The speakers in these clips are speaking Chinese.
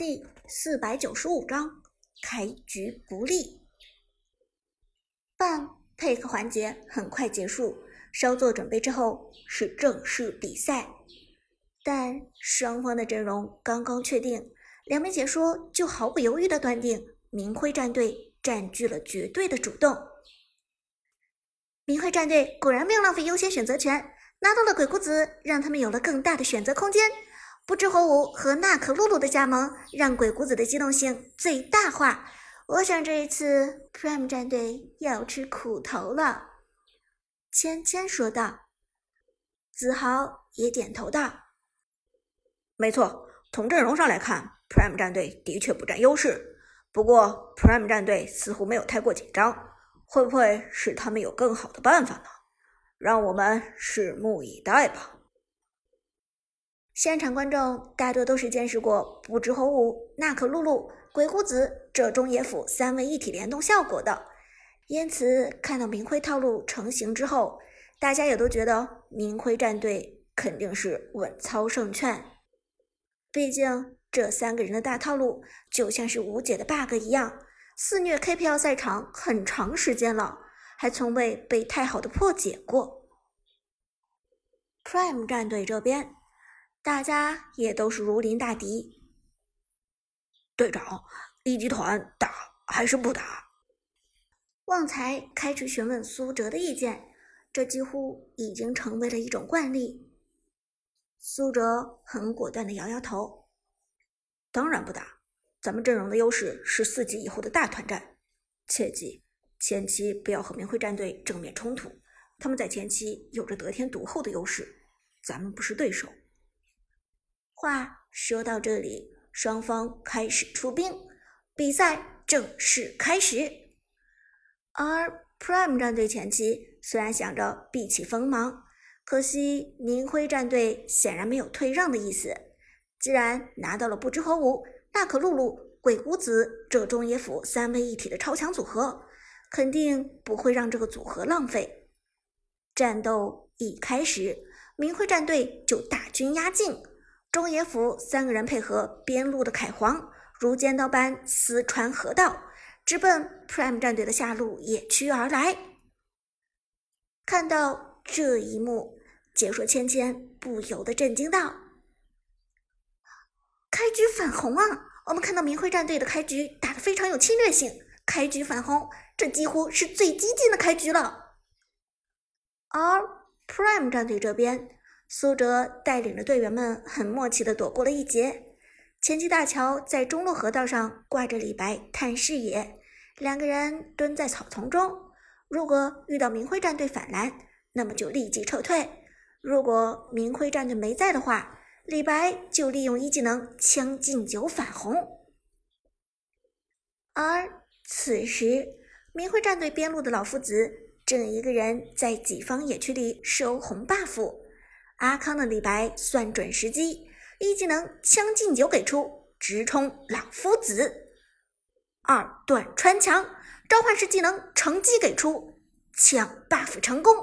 第四百九十五章开局不利。半配合环节很快结束，稍作准备之后是正式比赛。但双方的阵容刚刚确定，两名解说就毫不犹豫的断定明辉战队占据了绝对的主动。明辉战队果然没有浪费优先选择权，拿到了鬼谷子，让他们有了更大的选择空间。不知火舞和娜可露露的加盟，让鬼谷子的机动性最大化。我想这一次 Prime 战队要吃苦头了。芊芊说道。子豪也点头道：“没错，从阵容上来看，Prime 战队的确不占优势。不过 Prime 战队似乎没有太过紧张，会不会是他们有更好的办法呢？让我们拭目以待吧。”现场观众大多都是见识过不知火舞、娜可露露、鬼谷子这中野辅三位一体联动效果的，因此看到明辉套路成型之后，大家也都觉得明辉战队肯定是稳操胜券。毕竟这三个人的大套路就像是无解的 bug 一样，肆虐 KPL 赛场很长时间了，还从未被太好的破解过。Prime 战队这边。大家也都是如临大敌。队长，一级团打还是不打？旺财开始询问苏哲的意见，这几乎已经成为了一种惯例。苏哲很果断的摇摇头：“当然不打，咱们阵容的优势是四级以后的大团战。切记，前期不要和明辉战队正面冲突，他们在前期有着得天独厚的优势，咱们不是对手。”话说到这里，双方开始出兵，比赛正式开始。而 Prime 战队前期虽然想着避其锋芒，可惜明辉战队显然没有退让的意思。既然拿到了不知火舞、娜可露露、鬼谷子这中野辅三位一体的超强组合，肯定不会让这个组合浪费。战斗一开始，明辉战队就大军压境。中野府三个人配合边路的凯皇，如尖刀般撕穿河道，直奔 Prime 战队的下路野区而来。看到这一幕，解说芊芊不由得震惊道：“开局反红啊！我们看到明辉战队的开局打得非常有侵略性，开局反红，这几乎是最激进的开局了。”而 Prime 战队这边。苏哲带领着队员们很默契地躲过了一劫。前期大桥在中路河道上挂着李白探视野，两个人蹲在草丛中。如果遇到明辉战队反蓝，那么就立即撤退；如果明辉战队没在的话，李白就利用一技能将进酒反红。而此时，明辉战队边路的老夫子正一个人在己方野区里收红 buff。阿康的李白算准时机，一技能将进酒给出，直冲老夫子。二段穿墙，召唤师技能乘机给出，抢 buff 成功。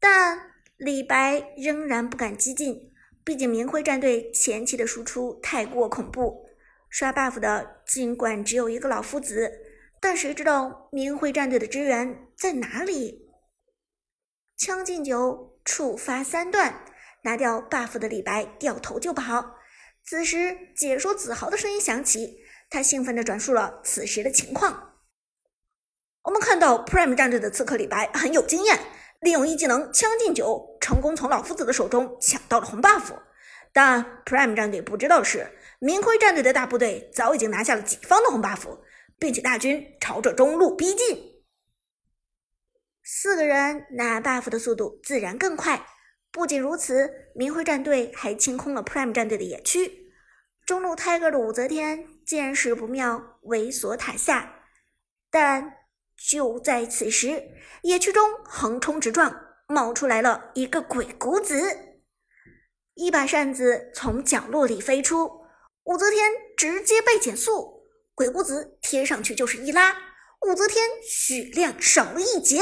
但李白仍然不敢激进，毕竟明辉战队前期的输出太过恐怖，刷 buff 的尽管只有一个老夫子，但谁知道明辉战队的支援在哪里？将进酒。触发三段，拿掉 buff 的李白掉头就跑。此时，解说子豪的声音响起，他兴奋地转述了此时的情况。我们看到 Prime 战队的刺客李白很有经验，利用一技能《将进酒》，成功从老夫子的手中抢到了红 buff。但 Prime 战队不知道的是，明辉战队的大部队早已经拿下了己方的红 buff，并且大军朝着中路逼近。四个人拿 buff 的速度自然更快。不仅如此，明辉战队还清空了 Prime 战队的野区。中路 Tiger 的武则天见势不妙，猥琐塔下。但就在此时，野区中横冲直撞，冒出来了一个鬼谷子，一把扇子从角落里飞出，武则天直接被减速，鬼谷子贴上去就是一拉，武则天血量少了一截。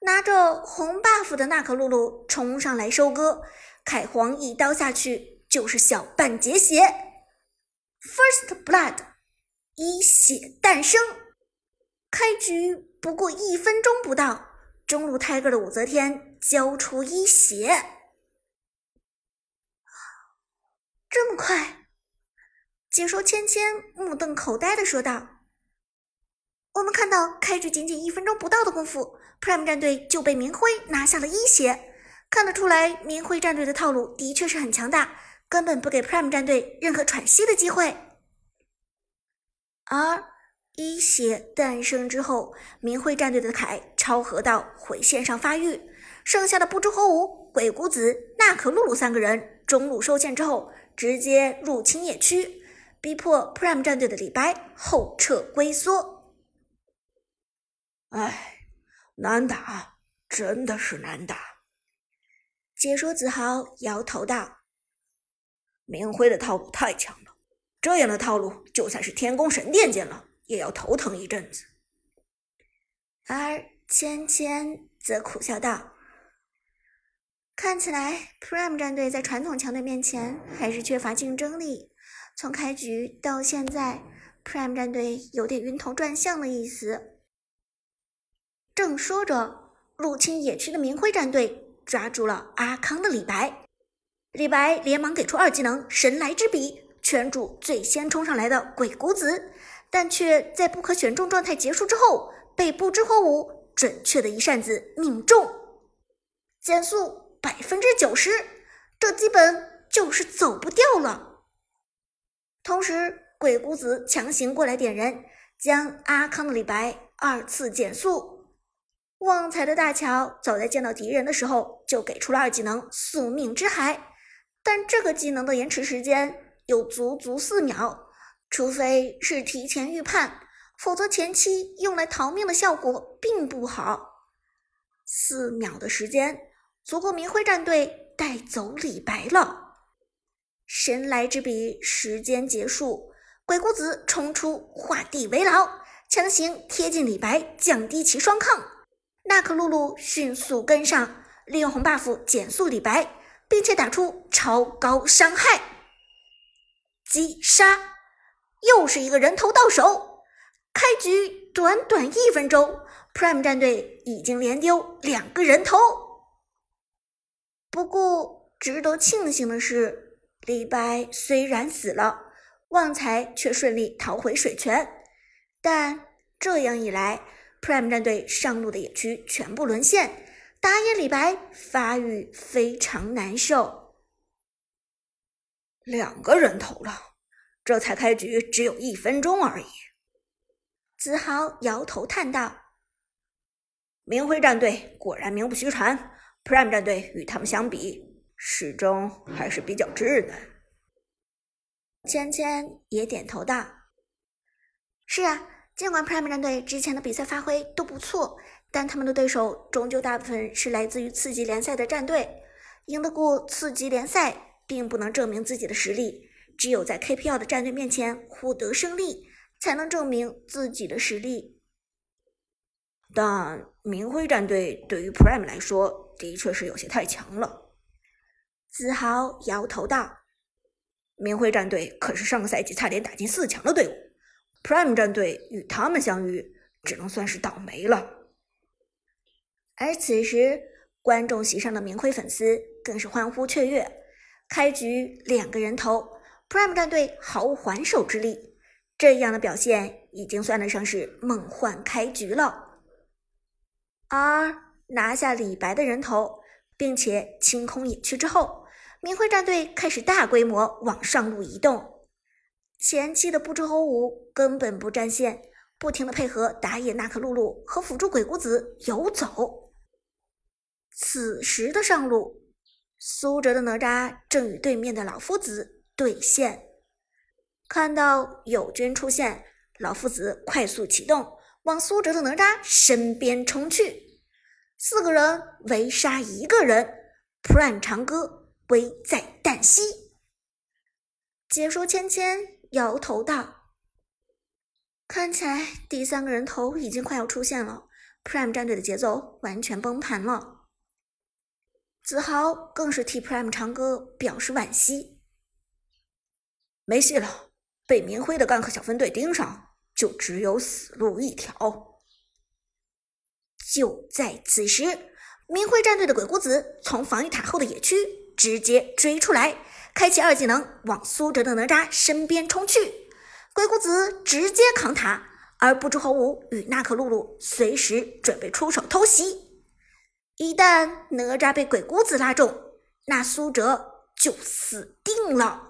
拿着红 buff 的娜可露露冲上来收割，凯皇一刀下去就是小半截血。First Blood，一血诞生。开局不过一分钟不到，中路 Tiger 的武则天交出一血，这么快？解说芊芊目瞪口呆的说道：“我们看到开局仅仅一分钟不到的功夫，Prime 战队就被明辉拿下了一血，看得出来明辉战队的套路的确是很强大，根本不给 Prime 战队任何喘息的机会。而一血诞生之后，明辉战队的凯超河道回线上发育，剩下的不知火舞、鬼谷子、娜可露露三个人中路收线之后，直接入侵野区。”逼迫 Prime 战队的李白后撤龟缩。哎，难打，真的是难打。解说子豪摇头道：“明辉的套路太强了，这样的套路，就算是天宫神殿见了，也要头疼一阵子。”而芊芊则苦笑道：“看起来 Prime 战队在传统强队面前还是缺乏竞争力。”从开局到现在，Prime 战队有点晕头转向的意思。正说着，入侵野区的明辉战队抓住了阿康的李白，李白连忙给出二技能神来之笔，圈住最先冲上来的鬼谷子，但却在不可选中状态结束之后，被不知火舞准确的一扇子命中，减速百分之九十，这基本就是走不掉了。同时，鬼谷子强行过来点人，将阿康的李白二次减速。旺财的大乔早在见到敌人的时候就给出了二技能宿命之海，但这个技能的延迟时间有足足四秒，除非是提前预判，否则前期用来逃命的效果并不好。四秒的时间足够明辉战队带走李白了。神来之笔，时间结束，鬼谷子冲出，画地为牢，强行贴近李白，降低其双抗。娜可露露迅速跟上，利用红 buff 减速李白，并且打出超高伤害，击杀，又是一个人头到手。开局短短一分钟，Prime 战队已经连丢两个人头。不过，值得庆幸的是。李白虽然死了，旺财却顺利逃回水泉。但这样一来，Prime 战队上路的野区全部沦陷，打野李白发育非常难受。两个人头了，这才开局只有一分钟而已。子豪摇头叹道：“明辉战队果然名不虚传，Prime 战队与他们相比。”始终还是比较稚嫩。芊芊也点头道：“是啊，尽管 Prime 战队之前的比赛发挥都不错，但他们的对手终究大部分是来自于次级联赛的战队。赢得过次级联赛，并不能证明自己的实力。只有在 KPL 的战队面前获得胜利，才能证明自己的实力。但明辉战队对于 Prime 来说，的确是有些太强了。”子豪摇头道：“明辉战队可是上个赛季差点打进四强的队伍，Prime 战队与他们相遇，只能算是倒霉了。”而此时，观众席上的明辉粉丝更是欢呼雀跃。开局两个人头，Prime 战队毫无还手之力，这样的表现已经算得上是梦幻开局了。而拿下李白的人头。并且清空野区之后，明辉战队开始大规模往上路移动。前期的不知火舞根本不占线，不停的配合打野娜可露露和辅助鬼谷子游走。此时的上路，苏哲的哪吒正与对面的老夫子对线。看到友军出现，老夫子快速启动，往苏哲的哪吒身边冲去。四个人围杀一个人，Prime 长歌危在旦夕。解说芊芊摇头道：“看起来第三个人头已经快要出现了，Prime 战队的节奏完全崩盘了。”子豪更是替 Prime 长歌表示惋惜：“没戏了，被明辉的干克小分队盯上，就只有死路一条。就在此时，明辉战队的鬼谷子从防御塔后的野区直接追出来，开启二技能往苏哲的哪吒身边冲去。鬼谷子直接扛塔，而不知火舞与娜可露露随时准备出手偷袭。一旦哪吒被鬼谷子拉中，那苏哲就死定了。